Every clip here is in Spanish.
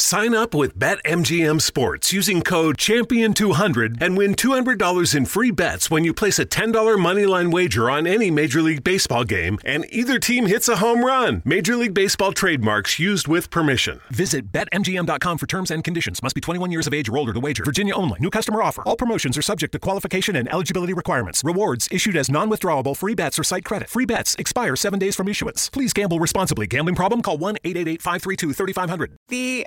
Sign up with BetMGM Sports using code Champion200 and win $200 in free bets when you place a $10 moneyline wager on any Major League Baseball game and either team hits a home run. Major League Baseball trademarks used with permission. Visit BetMGM.com for terms and conditions. Must be 21 years of age or older to wager. Virginia only. New customer offer. All promotions are subject to qualification and eligibility requirements. Rewards issued as non withdrawable free bets or site credit. Free bets expire seven days from issuance. Please gamble responsibly. Gambling problem? Call 1 888 532 3500. The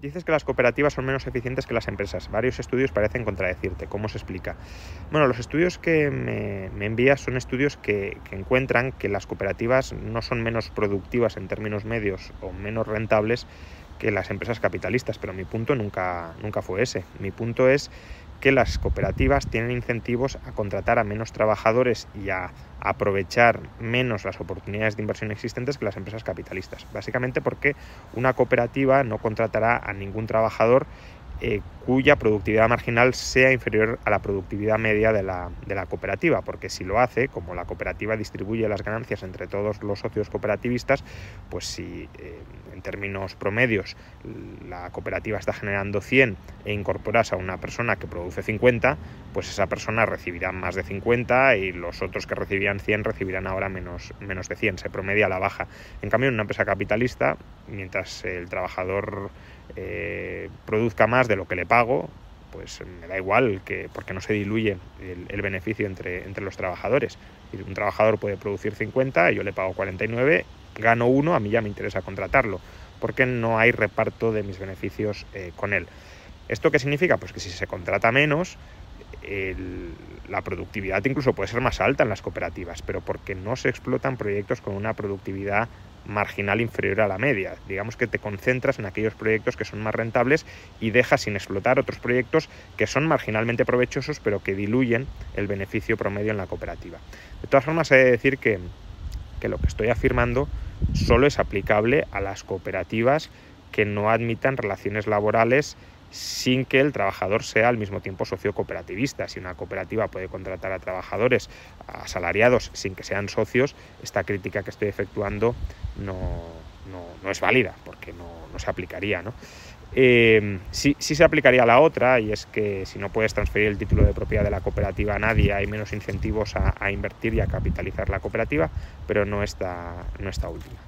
Dices que las cooperativas son menos eficientes que las empresas. Varios estudios parecen contradecirte. ¿Cómo se explica? Bueno, los estudios que me, me envías son estudios que, que encuentran que las cooperativas no son menos productivas en términos medios o menos rentables que las empresas capitalistas, pero mi punto nunca, nunca fue ese. Mi punto es que las cooperativas tienen incentivos a contratar a menos trabajadores y a aprovechar menos las oportunidades de inversión existentes que las empresas capitalistas. Básicamente porque una cooperativa no contratará a ningún trabajador eh, cuya productividad marginal sea inferior a la productividad media de la, de la, cooperativa, porque si lo hace, como la cooperativa distribuye las ganancias entre todos los socios cooperativistas, pues si eh, en términos promedios la cooperativa está generando 100 e incorporas a una persona que produce 50, pues esa persona recibirá más de 50 y los otros que recibían 100 recibirán ahora menos, menos de 100, se promedia a la baja. En cambio, en una empresa capitalista, mientras el trabajador eh, produzca más de lo que le pago, pues me da igual que porque no se diluye el, beneficio entre, entre, los trabajadores. Un trabajador puede producir 50, yo le pago 49, gano uno, a mí ya me interesa contratarlo, porque no hay reparto de mis beneficios eh, con él. ¿Esto qué significa? Pues que si se contrata menos, el, la productividad incluso puede ser más alta en las cooperativas, pero porque no se explotan proyectos con una productividad marginal inferior a la media. Digamos que te concentras en aquellos proyectos que son más rentables y dejas sin explotar otros proyectos que son marginalmente provechosos pero que diluyen el beneficio promedio en la cooperativa. De todas formas, he de decir que, que lo que estoy afirmando solo es aplicable a las cooperativas que no admitan relaciones laborales sin que el trabajador sea al mismo tiempo socio cooperativista. Si una cooperativa puede contratar a trabajadores asalariados sin que sean socios, esta crítica que estoy efectuando no, no, no es válida, porque no, no se aplicaría. ¿no? Eh, sí, sí, se aplicaría la otra, y es que si no puedes transferir el título de propiedad de la cooperativa a nadie, hay menos incentivos a, a invertir y a capitalizar la cooperativa, pero no esta, no esta última.